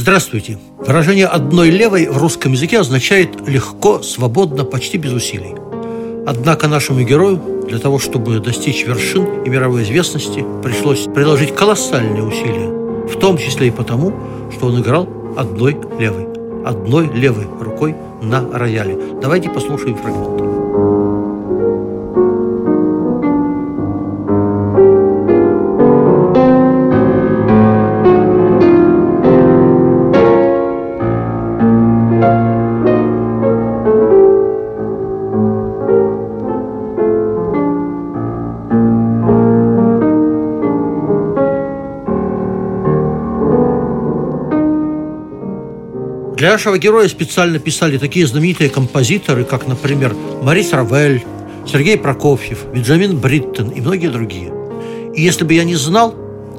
Здравствуйте. Выражение «одной левой» в русском языке означает «легко, свободно, почти без усилий». Однако нашему герою для того, чтобы достичь вершин и мировой известности, пришлось приложить колоссальные усилия, в том числе и потому, что он играл одной левой, одной левой рукой на рояле. Давайте послушаем фрагмент. Для нашего героя специально писали такие знаменитые композиторы, как, например, Марис Равель, Сергей Прокофьев, Бенджамин Бриттон и многие другие. И если бы я не знал,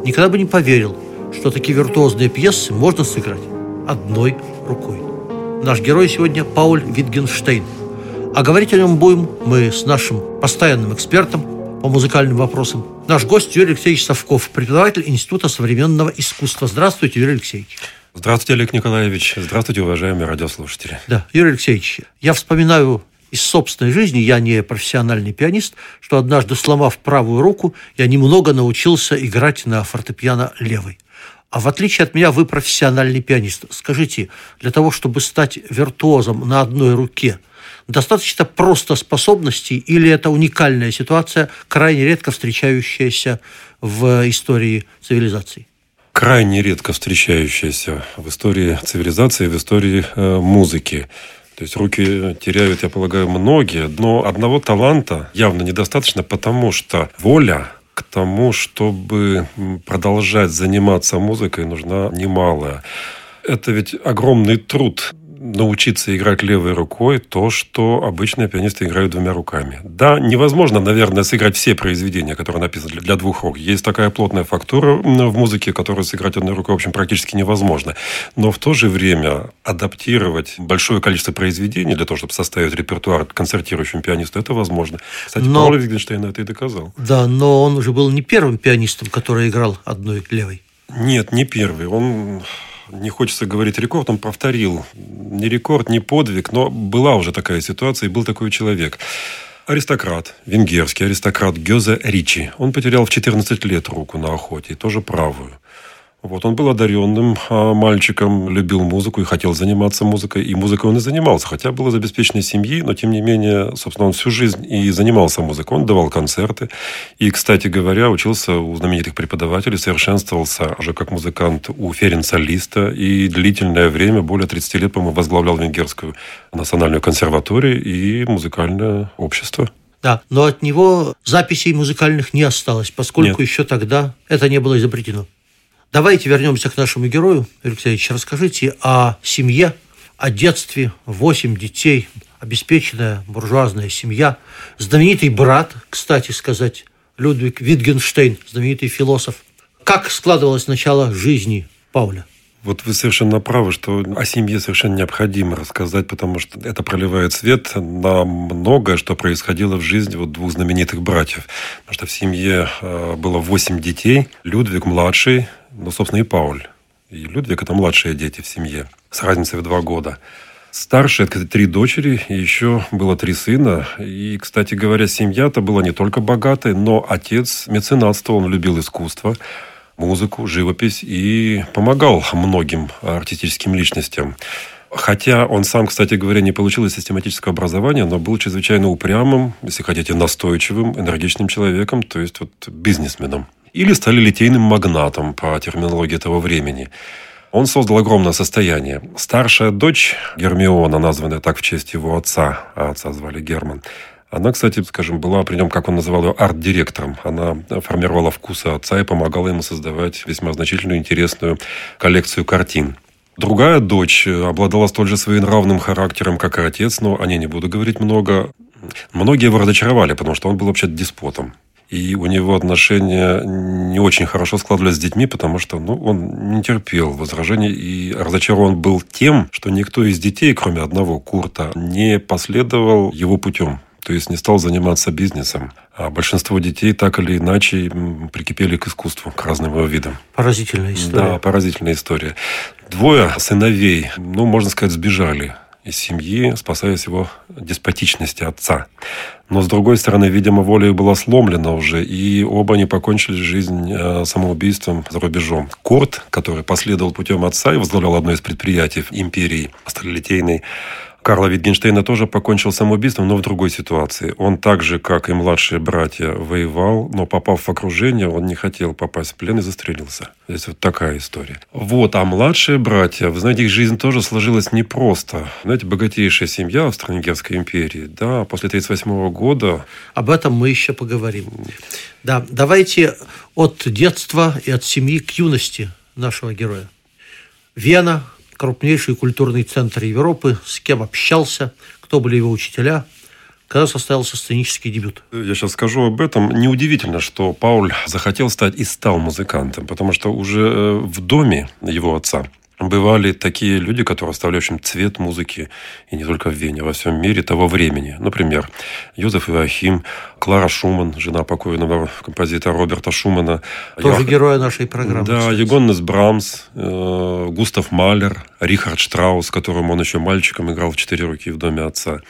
никогда бы не поверил, что такие виртуозные пьесы можно сыграть одной рукой. Наш герой сегодня Пауль Витгенштейн. А говорить о нем будем мы с нашим постоянным экспертом по музыкальным вопросам. Наш гость Юрий Алексеевич Совков, преподаватель Института современного искусства. Здравствуйте, Юрий Алексеевич. Здравствуйте, Олег Николаевич. Здравствуйте, уважаемые радиослушатели. Да, Юрий Алексеевич, я вспоминаю из собственной жизни, я не профессиональный пианист, что однажды, сломав правую руку, я немного научился играть на фортепиано левой. А в отличие от меня, вы профессиональный пианист. Скажите, для того, чтобы стать виртуозом на одной руке, достаточно просто способностей или это уникальная ситуация, крайне редко встречающаяся в истории цивилизации? Крайне редко встречающаяся в истории цивилизации, в истории э, музыки. То есть руки теряют, я полагаю, многие, но одного таланта явно недостаточно, потому что воля к тому, чтобы продолжать заниматься музыкой, нужна немалая. Это ведь огромный труд научиться играть левой рукой то, что обычные пианисты играют двумя руками. Да, невозможно, наверное, сыграть все произведения, которые написаны для двух рук. Есть такая плотная фактура в музыке, которую сыграть одной рукой, в общем, практически невозможно. Но в то же время адаптировать большое количество произведений для того, чтобы составить репертуар концертирующему пианисту, это возможно. Кстати, но... Пауль Витгенштейн это и доказал. Да, но он уже был не первым пианистом, который играл одной левой. Нет, не первый. Он не хочется говорить рекорд, он повторил. Не рекорд, не подвиг, но была уже такая ситуация, и был такой человек. Аристократ, венгерский аристократ Гёзе Ричи. Он потерял в 14 лет руку на охоте, тоже правую. Вот, он был одаренным а, мальчиком, любил музыку и хотел заниматься музыкой. И музыкой он и занимался, хотя был из обеспеченной семьи, но тем не менее, собственно, он всю жизнь и занимался музыкой. Он давал концерты. И, кстати говоря, учился у знаменитых преподавателей, совершенствовался уже как музыкант у Ференца Листа. И длительное время, более 30 лет, по-моему, возглавлял Венгерскую национальную консерваторию и музыкальное общество. Да, но от него записей музыкальных не осталось, поскольку Нет. еще тогда это не было изобретено. Давайте вернемся к нашему герою. Алексеевич, расскажите о семье, о детстве, восемь детей, обеспеченная буржуазная семья, знаменитый брат, кстати сказать, Людвиг Витгенштейн, знаменитый философ. Как складывалось начало жизни Пауля? Вот вы совершенно правы, что о семье совершенно необходимо рассказать, потому что это проливает свет на многое, что происходило в жизни вот двух знаменитых братьев. Потому что в семье э, было восемь детей. Людвиг младший, ну, собственно, и Пауль. И Людвиг – это младшие дети в семье, с разницей в два года. Старшие – это три дочери, и еще было три сына. И, кстати говоря, семья-то была не только богатой, но отец меценатство, он любил искусство, музыку, живопись и помогал многим артистическим личностям. Хотя он сам, кстати говоря, не получил систематического образования, но был чрезвычайно упрямым, если хотите, настойчивым, энергичным человеком, то есть вот бизнесменом или стали литейным магнатом по терминологии того времени. Он создал огромное состояние. Старшая дочь Гермиона, названная так в честь его отца, а отца звали Герман, она, кстати, скажем, была при нем, как он называл ее, арт-директором. Она формировала вкусы отца и помогала ему создавать весьма значительную интересную коллекцию картин. Другая дочь обладала столь же своенравным характером, как и отец, но о ней не буду говорить много. Многие его разочаровали, потому что он был вообще деспотом. И у него отношения не очень хорошо складывались с детьми, потому что ну, он не терпел возражений и разочарован был тем, что никто из детей, кроме одного Курта, не последовал его путем. То есть не стал заниматься бизнесом. А большинство детей так или иначе прикипели к искусству, к разным его видам. Поразительная история. Да, поразительная история. Двое сыновей, ну, можно сказать, сбежали из семьи, спасаясь его деспотичности отца. Но, с другой стороны, видимо, воля была сломлена уже, и оба они покончили жизнь э, самоубийством за рубежом. Курт, который последовал путем отца и возглавлял одно из предприятий империи сталелитейной, Карла Витгенштейна тоже покончил самоубийством, но в другой ситуации. Он так же, как и младшие братья, воевал, но попав в окружение, он не хотел попасть в плен и застрелился. Здесь вот такая история. Вот, а младшие братья, вы знаете, их жизнь тоже сложилась непросто. Знаете, богатейшая семья Австро-Венгерской империи, да, после 1938 года. Об этом мы еще поговорим. Да, давайте от детства и от семьи к юности нашего героя. Вена, крупнейший культурный центр Европы, с кем общался, кто были его учителя, когда состоялся сценический дебют. Я сейчас скажу об этом. Неудивительно, что Пауль захотел стать и стал музыкантом, потому что уже э, в доме его отца бывали такие люди, которые общем, цвет музыки, и не только в Вене, а во всем мире того времени. Например, Йозеф Ивахим, Клара Шуман, жена покойного композитора Роберта Шумана. Тоже Я... героя нашей программы. Да, кстати. Егоннес Брамс, э, Густав Малер, Рихард Штраус, которым он еще мальчиком играл в четыре руки в доме отца.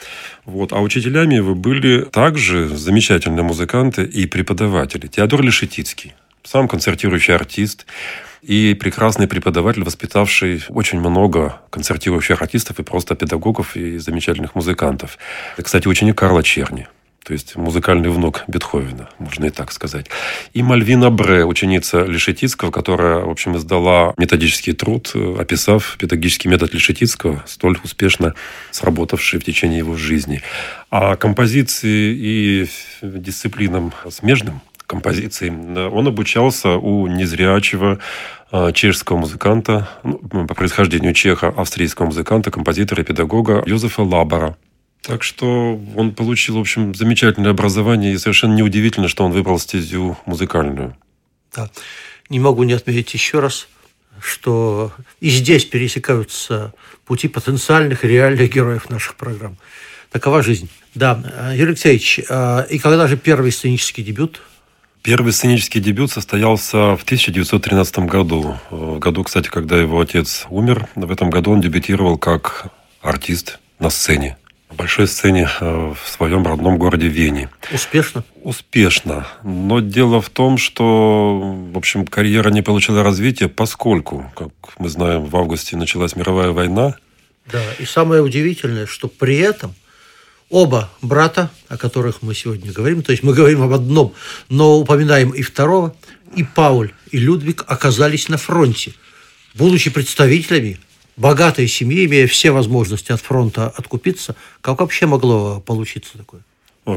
Вот. А учителями его были также замечательные музыканты и преподаватели. Теодор Лешетицкий, сам концертирующий артист, и прекрасный преподаватель, воспитавший очень много концертирующих артистов и просто педагогов и замечательных музыкантов. Кстати, ученик Карла Черни. То есть музыкальный внук Бетховена, можно и так сказать. И Мальвина Бре, ученица Лешетицкого, которая, в общем, издала методический труд, описав педагогический метод Лешетицкого, столь успешно сработавший в течение его жизни. А композиции и дисциплинам смежным композиций. Он обучался у незрячего а, чешского музыканта, ну, по происхождению чеха, австрийского музыканта, композитора и педагога Юзефа Лабара. Так что он получил, в общем, замечательное образование, и совершенно неудивительно, что он выбрал стезю музыкальную. Да. Не могу не отметить еще раз, что и здесь пересекаются пути потенциальных реальных героев наших программ. Такова жизнь. Да, Юрий Алексеевич, а, и когда же первый сценический дебют Первый сценический дебют состоялся в 1913 году. В году, кстати, когда его отец умер. В этом году он дебютировал как артист на сцене. На большой сцене э, в своем родном городе Вене. Успешно? Успешно. Но дело в том, что, в общем, карьера не получила развития, поскольку, как мы знаем, в августе началась мировая война. Да, и самое удивительное, что при этом оба брата, о которых мы сегодня говорим, то есть мы говорим об одном, но упоминаем и второго, и Пауль, и Людвиг оказались на фронте, будучи представителями богатой семьи, имея все возможности от фронта откупиться. Как вообще могло получиться такое?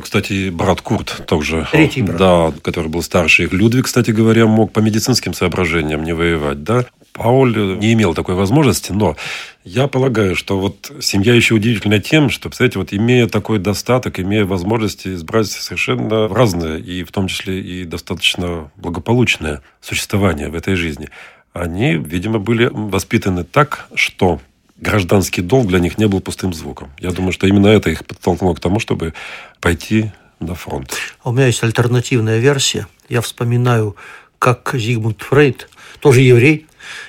Кстати, брат Курт тоже. Третий брат. Да, который был старше их. Людвиг, кстати говоря, мог по медицинским соображениям не воевать, да. Пауль не имел такой возможности, но я полагаю, что вот семья еще удивительна тем, что, представляете, вот имея такой достаток, имея возможности избрать совершенно разное, и в том числе и достаточно благополучное существование в этой жизни, они, видимо, были воспитаны так, что гражданский долг для них не был пустым звуком. Я думаю, что именно это их подтолкнуло к тому, чтобы пойти на фронт. А у меня есть альтернативная версия. Я вспоминаю, как Зигмунд Фрейд, тоже еврей,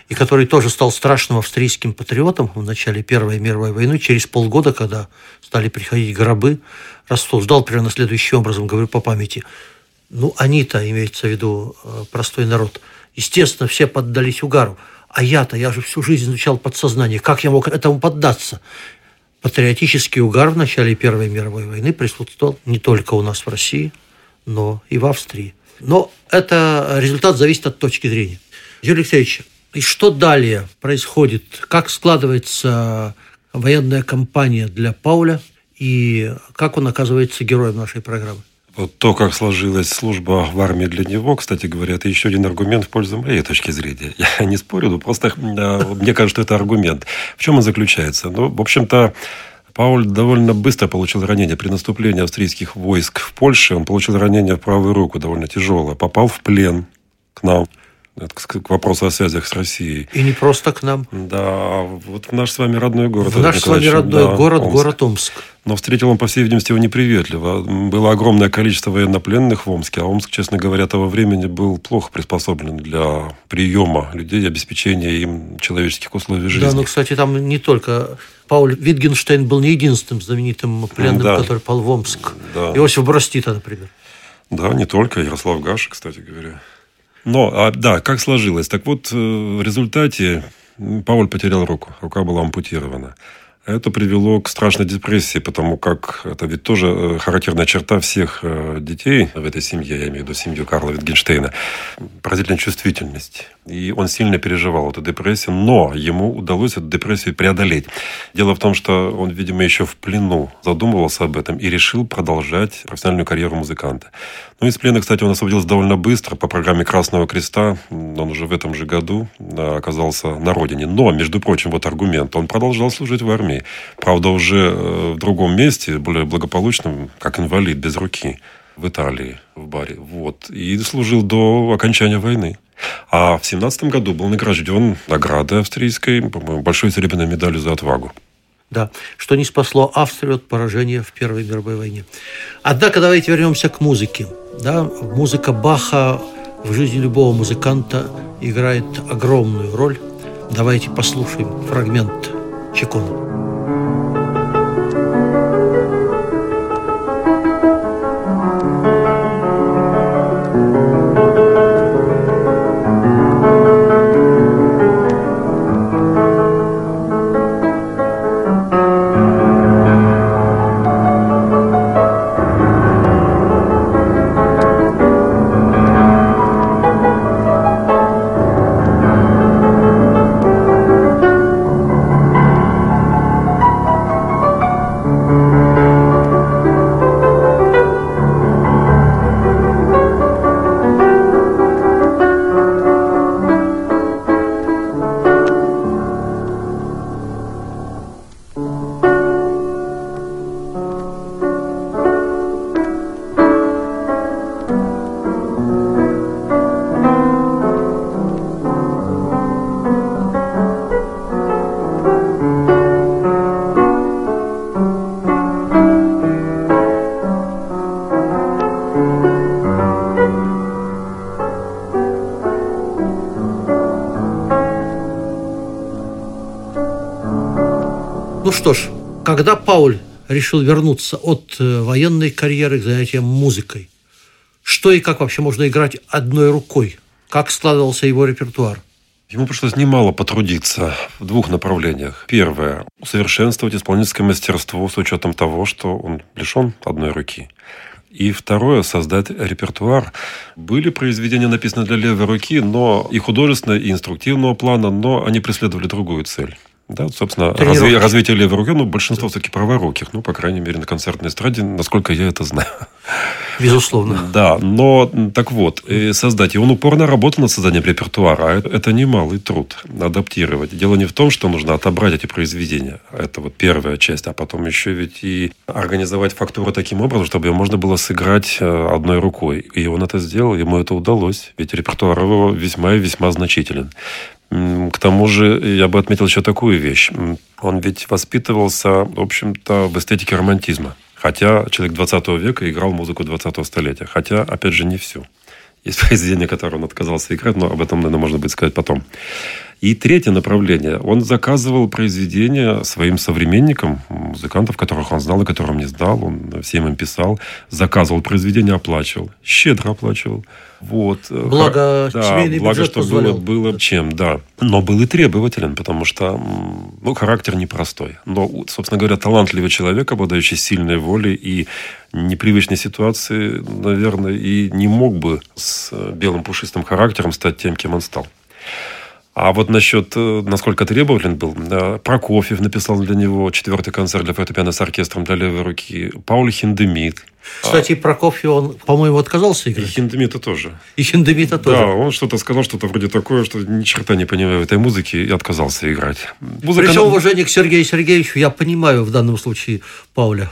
и который тоже стал страшным австрийским патриотом в начале Первой мировой войны. Через полгода, когда стали приходить гробы, рассуждал примерно следующим образом, говорю по памяти. Ну, они-то, имеется в виду э, простой народ, естественно, все поддались угару. А я-то, я же всю жизнь изучал подсознание. Как я мог этому поддаться? Патриотический угар в начале Первой мировой войны присутствовал не только у нас в России, но и в Австрии. Но это результат зависит от точки зрения. Юрий Алексеевич, и что далее происходит? Как складывается военная кампания для Пауля? И как он оказывается героем нашей программы? Вот то, как сложилась служба в армии для него, кстати говоря, это еще один аргумент в пользу моей точки зрения. Я не спорю, но просто мне кажется, что это аргумент. В чем он заключается? Ну, в общем-то, Пауль довольно быстро получил ранение. При наступлении австрийских войск в Польше он получил ранение в правую руку, довольно тяжелое. Попал в плен к нам. Это к вопросу о связях с Россией. И не просто к нам. Да, вот в наш с вами родной город. В наш с вами родной да, город, Омск. город Омск. Но встретил он, по всей видимости, его неприветливо. Было огромное количество военнопленных в Омске, а Омск, честно говоря, того времени был плохо приспособлен для приема людей, обеспечения им человеческих условий жизни. Да, ну, кстати, там не только Пауль Витгенштейн был не единственным знаменитым пленным, да. который пал в Омск. Да. Иосиф Брастита, например. Да, не только. Ярослав Гаш, кстати говоря. Но, а, да, как сложилось? Так вот, э, в результате Пауль потерял руку. Рука была ампутирована. Это привело к страшной депрессии, потому как это ведь тоже э, характерная черта всех э, детей в этой семье, я имею в виду семью Карла Витгенштейна, поразительная чувствительность. И он сильно переживал эту депрессию, но ему удалось эту депрессию преодолеть. Дело в том, что он, видимо, еще в плену задумывался об этом и решил продолжать профессиональную карьеру музыканта. Ну, из плена, кстати, он освободился довольно быстро по программе Красного Креста. Он уже в этом же году оказался на родине. Но, между прочим, вот аргумент. Он продолжал служить в армии. Правда, уже э, в другом месте, более благополучном, как инвалид, без руки в Италии, в баре. Вот. И служил до окончания войны. А в семнадцатом году был награжден наградой австрийской, по-моему, большой серебряной медалью за отвагу. Да, что не спасло Австрию от поражения в Первой мировой войне. Однако давайте вернемся к музыке. Да, музыка Баха в жизни любого музыканта играет огромную роль. Давайте послушаем фрагмент Чекона. Когда Пауль решил вернуться от э, военной карьеры к занятиям музыкой, что и как вообще можно играть одной рукой? Как складывался его репертуар? Ему пришлось немало потрудиться в двух направлениях. Первое – усовершенствовать исполнительское мастерство с учетом того, что он лишен одной руки. И второе – создать репертуар. Были произведения, написанные для левой руки, но и художественного, и инструктивного плана, но они преследовали другую цель. Да, собственно, разви, развитие левой руки, ну, большинство все-таки праворуких, ну, по крайней мере, на концертной эстраде, насколько я это знаю. Безусловно. Да, но так вот, создать. И он упорно работал над созданием репертуара. А это немалый труд адаптировать. Дело не в том, что нужно отобрать эти произведения. Это вот первая часть. А потом еще ведь и организовать фактуру таким образом, чтобы ее можно было сыграть э, одной рукой. И он это сделал, ему это удалось. Ведь репертуар его весьма и весьма значителен. К тому же я бы отметил еще такую вещь. Он ведь воспитывался, в общем-то, в эстетике романтизма. Хотя человек 20 века играл музыку 20-го столетия. Хотя, опять же, не всю. Есть произведения, которые он отказался играть, но об этом, наверное, можно будет сказать потом. И третье направление. Он заказывал произведения своим современникам, музыкантов, которых он знал и которым не знал. Он всем им писал. Заказывал произведения, оплачивал. Щедро оплачивал. Вот. Благо, да, благо, что позволял. было, было чем, да. Но был и требователен, потому что ну, характер непростой. Но, собственно говоря, талантливый человек, обладающий сильной волей и непривычной ситуации, наверное, и не мог бы с белым пушистым характером стать тем, кем он стал. А вот насчет, э, насколько требователен был, Прокофьев написал для него четвертый концерт для фортепиано с оркестром для левой руки, Пауль Хиндемит. Кстати, а... Прокофьев, он, по-моему, отказался играть. И Хиндемита тоже. И Хиндемита тоже. Да, он что-то сказал, что-то вроде такое, что ни черта не понимаю этой музыке, и отказался играть. Музыка... При всем уважении к Сергею Сергеевичу, я понимаю в данном случае Пауля.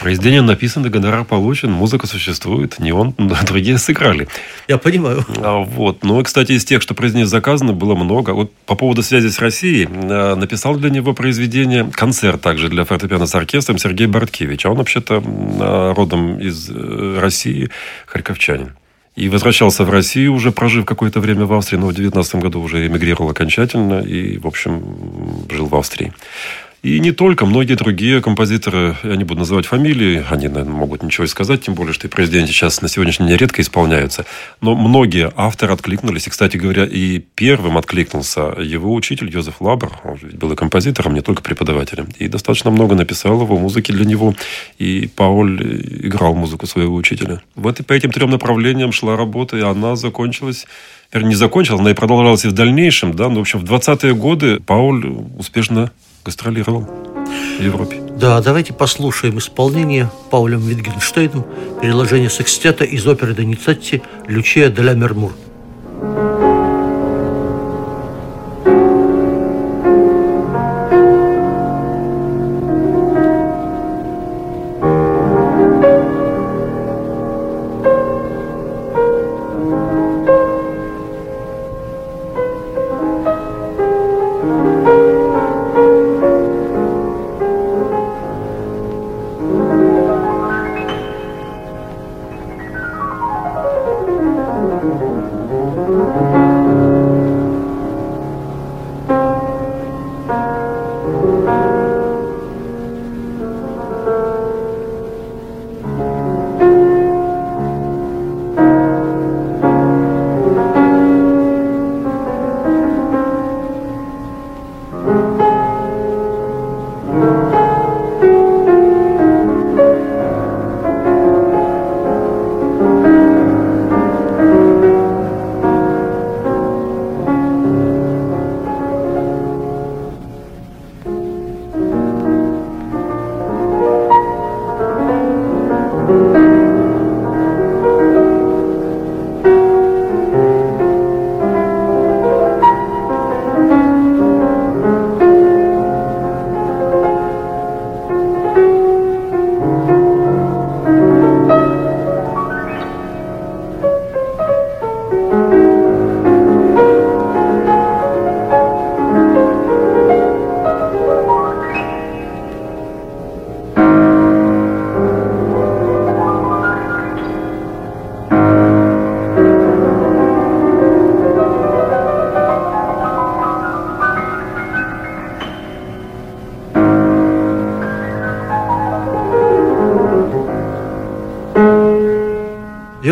Произведение написано, гонорар получен, музыка существует, не он, другие сыграли. Я понимаю. А, вот. Ну, кстати, из тех, что произнес заказано, было много. Вот по поводу связи с Россией, э, написал для него произведение, концерт также для фортепиано с оркестром Сергей Барткевич. А он вообще-то родом из э, России, харьковчанин. И возвращался в Россию, уже прожив какое-то время в Австрии, но в 19 году уже эмигрировал окончательно и, в общем, жил в Австрии. И не только, многие другие композиторы, я не буду называть фамилии, они, наверное, могут ничего и сказать, тем более, что и президенты сейчас на сегодняшний день редко исполняются. Но многие авторы откликнулись. И, кстати говоря, и первым откликнулся его учитель Йозеф Лабер. Он ведь был и композитором, не только преподавателем. И достаточно много написал его музыки для него. И Пауль играл музыку своего учителя. Вот и по этим трем направлениям шла работа, и она закончилась вернее, не закончилась, она и продолжалась и в дальнейшем, да, но, в общем, в 20-е годы Пауль успешно гастролировал в Европе. Да, давайте послушаем исполнение Паулем Витгенштейном переложение секстета из оперы Доницетти «Лючия де ля Мермур».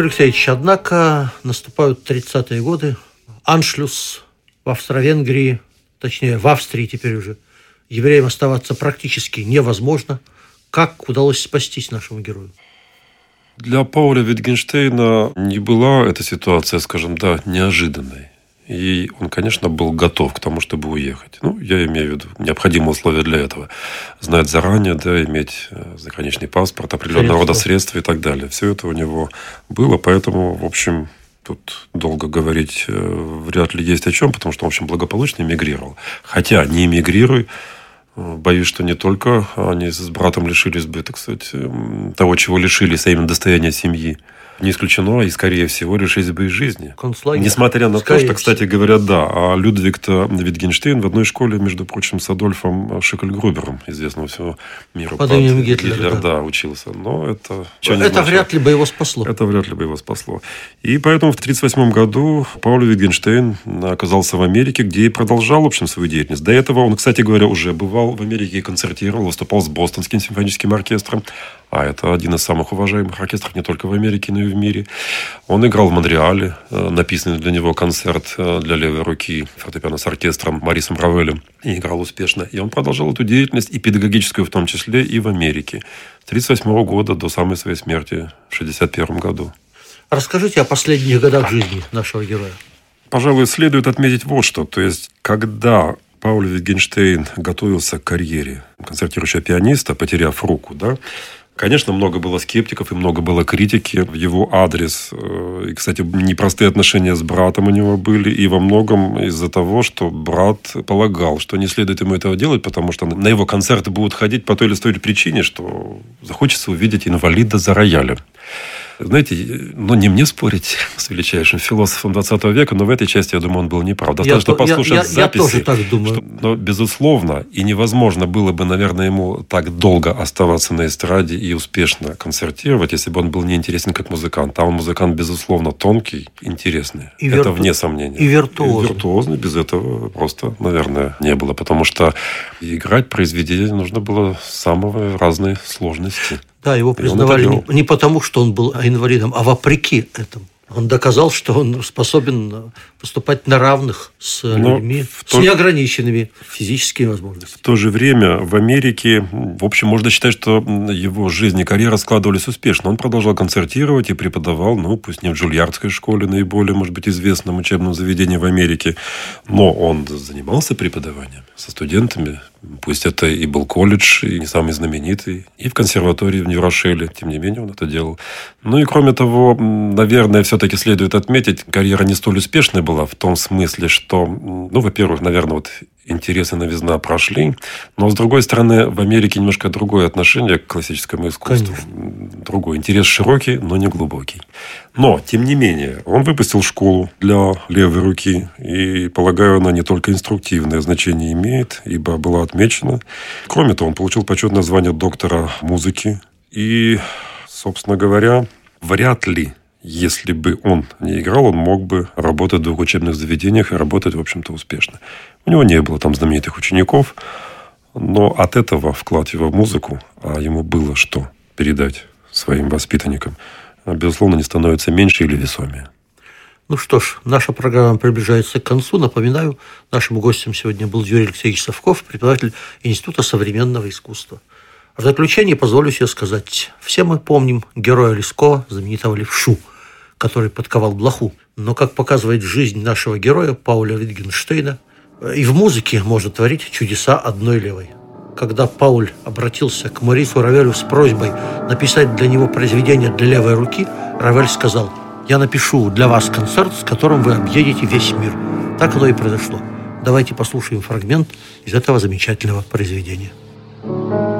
Юрий Алексеевич, однако наступают 30-е годы, аншлюс в Австро-Венгрии, точнее в Австрии теперь уже, евреям оставаться практически невозможно. Как удалось спастись нашему герою? Для Пауля Витгенштейна не была эта ситуация, скажем, да, неожиданной. И он, конечно, был готов к тому, чтобы уехать. Ну, я имею в виду необходимые условия для этого. Знать заранее, да, иметь э, заграничный паспорт, определенного рода средства и так далее. Все это у него было, поэтому, в общем, тут долго говорить э, вряд ли есть о чем, потому что, в общем, благополучно эмигрировал. Хотя не эмигрируй, э, Боюсь, что не только они с братом лишились бы, так сказать, того, чего лишились, а именно достояния семьи не исключено, и, скорее всего, решить бы из жизни. Концлагерь. Несмотря на скорее то, что, кстати говоря, да, а Людвиг-то Витгенштейн в одной школе, между прочим, с Адольфом Шекельгрубером, известного всего мира. Под именем Гитлера, Гитлер, да. да, учился. Но это... Это вряд ли бы его спасло. Это вряд ли бы его спасло. И поэтому в 1938 году Пауль Витгенштейн оказался в Америке, где и продолжал, в общем, свою деятельность. До этого он, кстати говоря, уже бывал в Америке и концертировал, выступал с Бостонским симфоническим оркестром а это один из самых уважаемых оркестров не только в Америке, но и в мире. Он играл в Монреале, э, написанный для него концерт э, для левой руки фортепиано с оркестром Марисом Равелем, и играл успешно. И он продолжал эту деятельность, и педагогическую в том числе, и в Америке. С 1938 года до самой своей смерти в 1961 году. Расскажите о последних годах жизни нашего героя. пожалуй, следует отметить вот что. То есть, когда Пауль Витгенштейн готовился к карьере концертирующего пианиста, потеряв руку, да, Конечно, много было скептиков и много было критики в его адрес. Э, и, кстати, непростые отношения с братом у него были. И во многом из-за того, что брат полагал, что не следует ему этого делать, потому что на его концерты будут ходить по той или той причине, что захочется увидеть инвалида за роялем. Знаете, ну, не мне спорить с величайшим философом 20 века, но в этой части, я думаю, он был неправ. Достаточно я, послушать я, я, записи. Я тоже так думаю. Что, но, безусловно, и невозможно было бы, наверное, ему так долго оставаться на эстраде и успешно концертировать, если бы он был неинтересен как музыкант. А он музыкант, безусловно, тонкий, интересный. И Это вирту... вне сомнения. И виртуозный. И виртуозный. Без этого просто, наверное, не было. Потому что играть произведение нужно было самые разные сложности. Да, его признавали не, не потому, что он был инвалидом, а вопреки этому. Он доказал, что он способен поступать на равных с Но людьми, с то... неограниченными физическими возможностями. В то же время в Америке, в общем, можно считать, что его жизнь и карьера складывались успешно. Он продолжал концертировать и преподавал, ну, пусть не в Джульярдской школе, наиболее, может быть, известном учебном заведении в Америке, но он занимался преподаванием со студентами, пусть это и был колледж, и не самый знаменитый, и в консерватории в Нью-Рошеле, тем не менее он это делал. Ну и кроме того, наверное, все-таки следует отметить, карьера не столь успешная была в том смысле, что, ну, во-первых, наверное, вот интересы новизна прошли, но, с другой стороны, в Америке немножко другое отношение к классическому искусству. Конечно. Другой. Интерес широкий, но не глубокий. Но, тем не менее, он выпустил школу для левой руки, и, полагаю, она не только инструктивное значение имеет, ибо была отмечена. Кроме того, он получил почетное звание доктора музыки, и, собственно говоря, вряд ли если бы он не играл, он мог бы работать в двух учебных заведениях и работать, в общем-то, успешно. У него не было там знаменитых учеников, но от этого вклад его в музыку, а ему было что передать своим воспитанникам, безусловно, не становится меньше или весомее. Ну что ж, наша программа приближается к концу. Напоминаю, нашим гостем сегодня был Юрий Алексеевич Совков, преподаватель Института современного искусства. В заключение позволю себе сказать, все мы помним героя Лескова, знаменитого левшу – который подковал блоху. Но, как показывает жизнь нашего героя Пауля Витгенштейна, и в музыке может творить чудеса одной левой. Когда Пауль обратился к Морису Равелю с просьбой написать для него произведение для левой руки, Равель сказал, «Я напишу для вас концерт, с которым вы объедете весь мир». Так оно и произошло. Давайте послушаем фрагмент из этого замечательного произведения. Программа